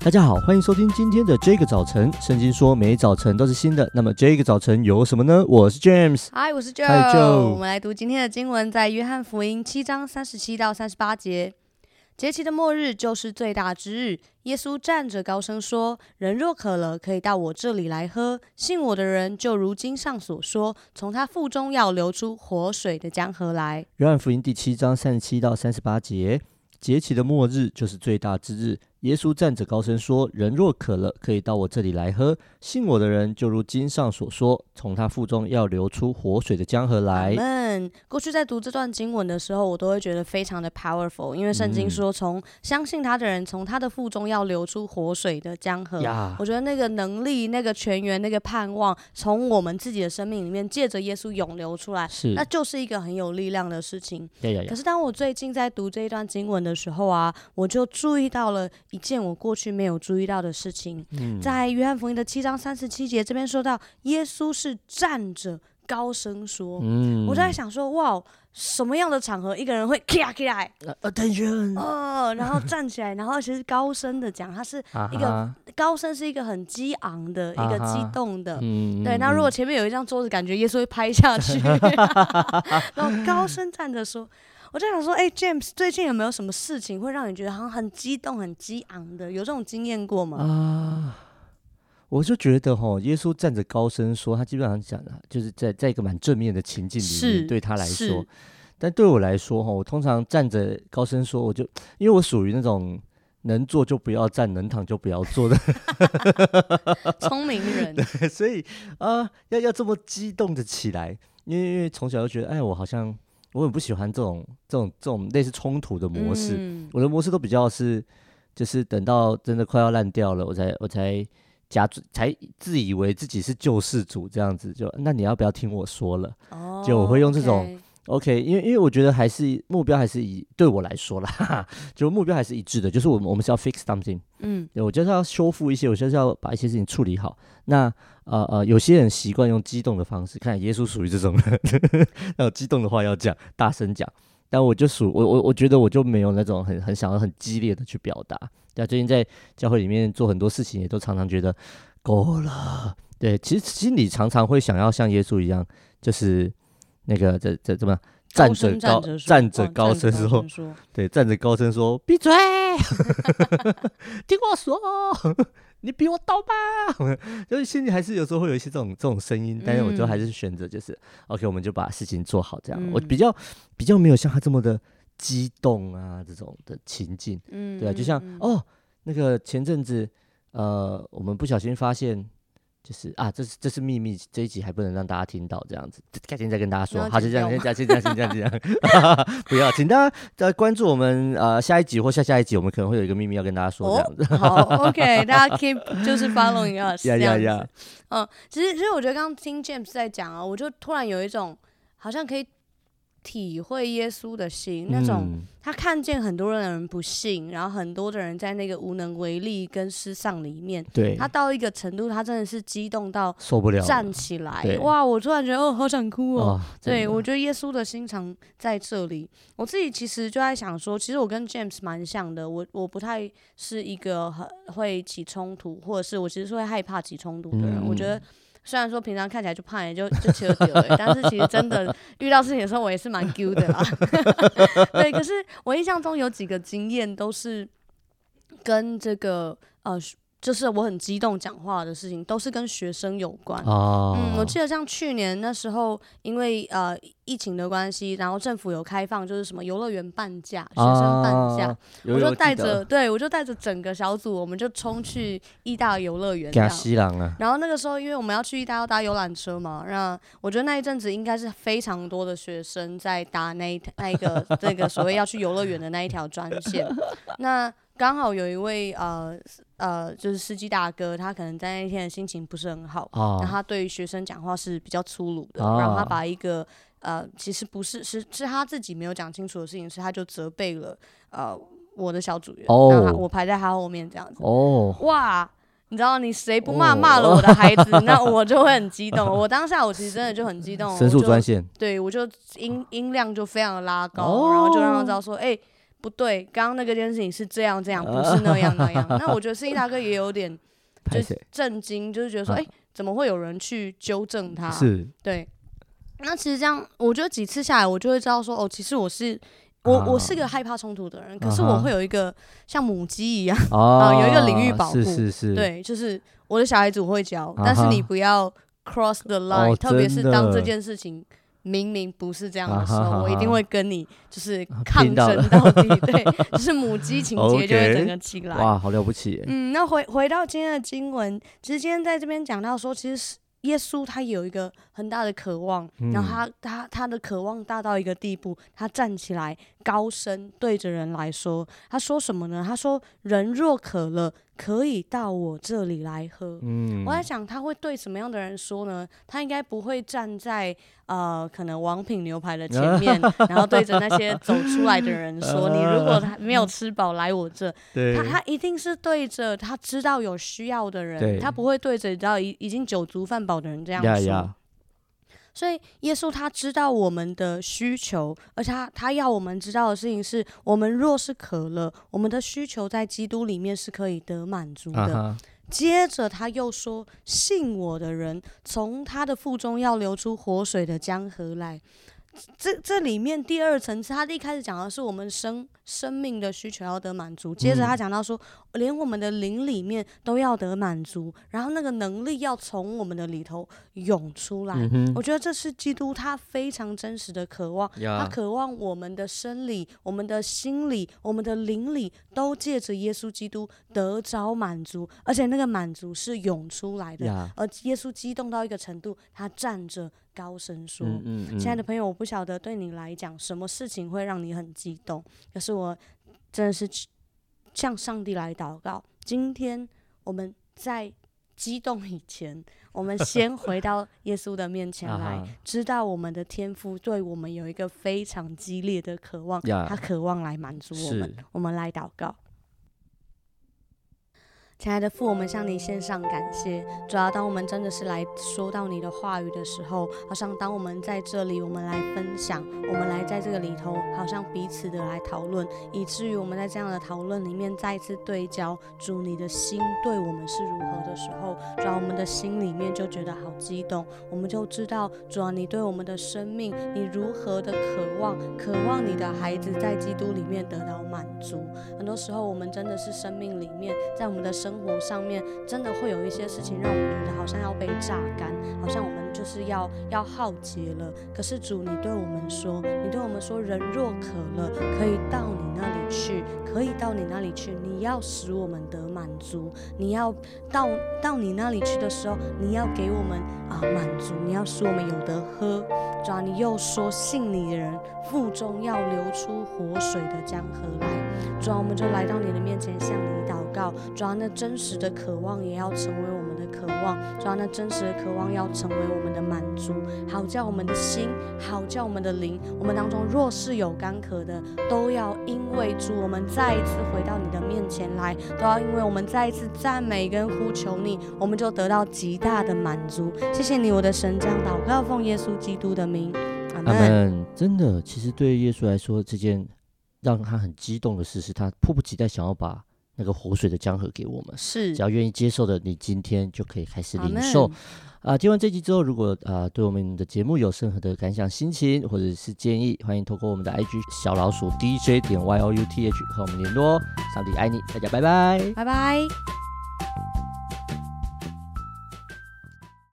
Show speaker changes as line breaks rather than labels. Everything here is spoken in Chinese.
大家好，欢迎收听今天的这个早晨。圣经说，每早晨都是新的。那么这个早晨有什么呢？我是 James，
嗨，我是 Joe。
Hi Joe。
我们来读今天的经文，在约翰福音七章三十七到三十八节。节期的末日就是最大之日。耶稣站着高声说：“人若渴了，可以到我这里来喝。信我的人，就如经上所说，从他腹中要流出活水的江河来。”
约翰福音第七章三十七到三十八节。节期的末日就是最大之日。耶稣站着高声说：“人若渴了，可以到我这里来喝。信我的人，就如经上所说，从他腹中要流出活水的江河来。”
们过去在读这段经文的时候，我都会觉得非常的 powerful，因为圣经说，从相信他的人，从他的腹中要流出活水的江河。
嗯、
我觉得那个能力、那个泉源、那个盼望，从我们自己的生命里面借着耶稣涌流出来，
是
那就是一个很有力量的事情。可是当我最近在读这一段经文的时候啊，我就注意到了。一件我过去没有注意到的事情，嗯、在约翰福音的七章三十七节这边说到，耶稣是站着高声说。嗯、我在想说，哇，什么样的场合一个人会起来起来
？Attention！
哦，然后站起来，然后其实高声的讲，他是一个、啊、高声是一个很激昂的，啊、一个激动的。嗯、对，那如果前面有一张桌子，感觉耶稣会拍下去。然后高声站着说。我就想说，哎、欸，James，最近有没有什么事情会让你觉得好像很激动、很激昂的？有这种经验过吗？啊、呃，
我就觉得哈，耶稣站着高声说，他基本上讲的就是在在一个蛮正面的情境里面，对他来说。但对我来说哈，我通常站着高声说，我就因为我属于那种能坐就不要站，能躺就不要坐的
聪明人。
对，所以啊、呃，要要这么激动的起来，因为因为从小就觉得，哎，我好像。我很不喜欢这种这种这种类似冲突的模式，嗯、我的模式都比较是，就是等到真的快要烂掉了，我才我才假才自以为自己是救世主这样子，就那你要不要听我说了？哦、就我会用这种。OK，因为因为我觉得还是目标还是以对我来说啦，就目标还是一致的，就是我们我们是要 fix something，嗯，对，我就是要修复一些，我就是要把一些事情处理好。那呃呃，有些人习惯用激动的方式，看耶稣属于这种人，那有激动的话要讲，大声讲。但我就属我我我觉得我就没有那种很很想要很激烈的去表达。对，最近在教会里面做很多事情，也都常常觉得够了。对，其实心里常常会想要像耶稣一样，就是。那个这这怎么站着高站着高声说，对，站着高声说，闭嘴，听我说，你比我倒吧。就是心里还是有时候会有一些这种这种声音，但是我就还是选择就是 OK，我们就把事情做好这样。我比较比较没有像他这么的激动啊这种的情境，对啊，就像哦那个前阵子呃我们不小心发现。就是啊，这是这是秘密，这一集还不能让大家听到，这样子改天再跟大家说。好，就这样，先这样，先这样，先这样，这样。不要，请大家在关注我们呃下一集或下下一集，我们可能会有一个秘密要跟大家说，这样子。
哦、好，OK，大家 keep 就是 following us。呀呀呀。嗯，其实其实我觉得刚刚听 James 在讲啊，我就突然有一种好像可以。体会耶稣的心，那种他看见很多人不信，然后很多的人在那个无能为力跟失丧里面，
对，
他到一个程度，他真的是激动到
受不了，
站起来，哇！我突然觉得哦，好想哭哦。哦对，我觉得耶稣的心肠在这里。我自己其实就在想说，其实我跟 James 蛮像的，我我不太是一个很会起冲突，或者是我其实是会害怕起冲突的人。嗯、我觉得。虽然说平常看起来就胖也就就球丢了，但是其实真的遇到事情的时候，我也是蛮 Q 的啦。对，可是我印象中有几个经验都是跟这个呃。就是我很激动讲话的事情，都是跟学生有关。哦、嗯，我记得像去年那时候，因为呃疫情的关系，然后政府有开放，就是什么游乐园半价，学生半价，啊、我就带着，对我就带着整个小组，我们就冲去义大游乐园。啊、然后那个时候，因为我们要去意大要搭游览车嘛，那我觉得那一阵子应该是非常多的学生在搭那一那一个那个所谓要去游乐园的那一条专线。那刚好有一位呃呃，就是司机大哥，他可能在那天的心情不是很好，哦、然后他对于学生讲话是比较粗鲁的，哦、然后他把一个呃，其实不是是是他自己没有讲清楚的事情，是他就责备了呃我的小组员，哦、然后我排在他后面这样子。哦，哇，你知道你谁不骂骂了我的孩子，哦、那我就会很激动。我当下我其实真的就很激动，
申诉专线，
对我就音音量就非常的拉高，哦、然后就让他知道说，哎、欸。不对，刚刚那个件事情是这样这样，不是那样 那样。那我觉得司仪大哥也有点 就是震惊，就是觉得说，哎、欸，怎么会有人去纠正他？
是，
对。那其实这样，我觉得几次下来，我就会知道说，哦，其实我是我我是个害怕冲突的人，可是我会有一个像母鸡一样啊，有一个领域保护，
是是是，
对，就是我的小孩子我会教，但是你不要 cross the line，特别是当这件事情。明明不是这样的时候，啊、哈哈我一定会跟你就是抗争到底，对，就是母鸡情节就会整个起来。
哇，好了不起！
嗯，那回回到今天的经文，其实今天在这边讲到说，其实是耶稣他有一个很大的渴望，嗯、然后他他他的渴望大到一个地步，他站起来高声对着人来说，他说什么呢？他说：“人若渴了。”可以到我这里来喝。嗯，我在想他会对什么样的人说呢？他应该不会站在呃，可能王品牛排的前 面，然后对着那些走出来的人说：“ 你如果还没有吃饱，来我这。”他他一定是对着他知道有需要的人，他不会对着你知道已已经酒足饭饱的人这样说。所以耶稣他知道我们的需求，而且他他要我们知道的事情是，我们若是渴了，我们的需求在基督里面是可以得满足的。Uh huh. 接着他又说，信我的人，从他的腹中要流出活水的江河来。这这里面第二层次，他一开始讲的是我们生生命的需求要得满足，接着他讲到说，嗯、连我们的灵里面都要得满足，然后那个能力要从我们的里头涌出来。嗯、我觉得这是基督他非常真实的渴望，呀他渴望我们的生理、我们的心理、我们的灵里都借着耶稣基督得着满足，而且那个满足是涌出来的。呀而耶稣激动到一个程度，他站着。高声说：“亲、嗯嗯、爱的朋友，我不晓得对你来讲，什么事情会让你很激动。可是我真的是向上帝来祷告。今天我们在激动以前，我们 先回到耶稣的面前来，知道我们的天父对我们有一个非常激烈的渴望，他渴望来满足我们。我们来祷告。”亲爱的父，我们向你献上感谢。主要当我们真的是来说到你的话语的时候，好像当我们在这里，我们来分享，我们来在这个里头，好像彼此的来讨论，以至于我们在这样的讨论里面再次对焦，主你的心对我们是如何的时候，主要我们的心里面就觉得好激动，我们就知道主要你对我们的生命，你如何的渴望，渴望你的孩子在基督里面得到满足。很多时候，我们真的是生命里面，在我们的生生活上面真的会有一些事情让我们觉得好像要被榨干，好像我们就是要要耗竭了。可是主，你对我们说，你对我们说，人若渴了，可以到你那里去，可以到你那里去。你要使我们得满足，你要到到你那里去的时候，你要给我们啊满足，你要使我们有得喝。主啊，你又说信你的人腹中要流出活水的江河来。主啊，我们就来到你的面前向你祷告。主啊，那真实的渴望也要成为我们的渴望。主啊，那真实的渴望要成为我们的满足，好叫我们的心，好叫我们的灵，我们当中若是有干渴的，都要因为主，我们再一次回到你的面前来，都要因为我们再一次赞美跟呼求你，我们就得到极大的满足。谢谢你，我的神，这样祷告奉耶稣基督的名。阿门。
真的，其实对耶稣来说，这件让他很激动的事是，他迫不及待想要把那个活水的江河给我们。
是，
只要愿意接受的，你今天就可以开始领受。啊，听完这集之后，如果啊对我们的节目有任何的感想、心情或者是建议，欢迎透过我们的 IG 小老鼠 DJ 点 YOUTH 和我们联络。上帝爱你，大家拜拜，
拜拜。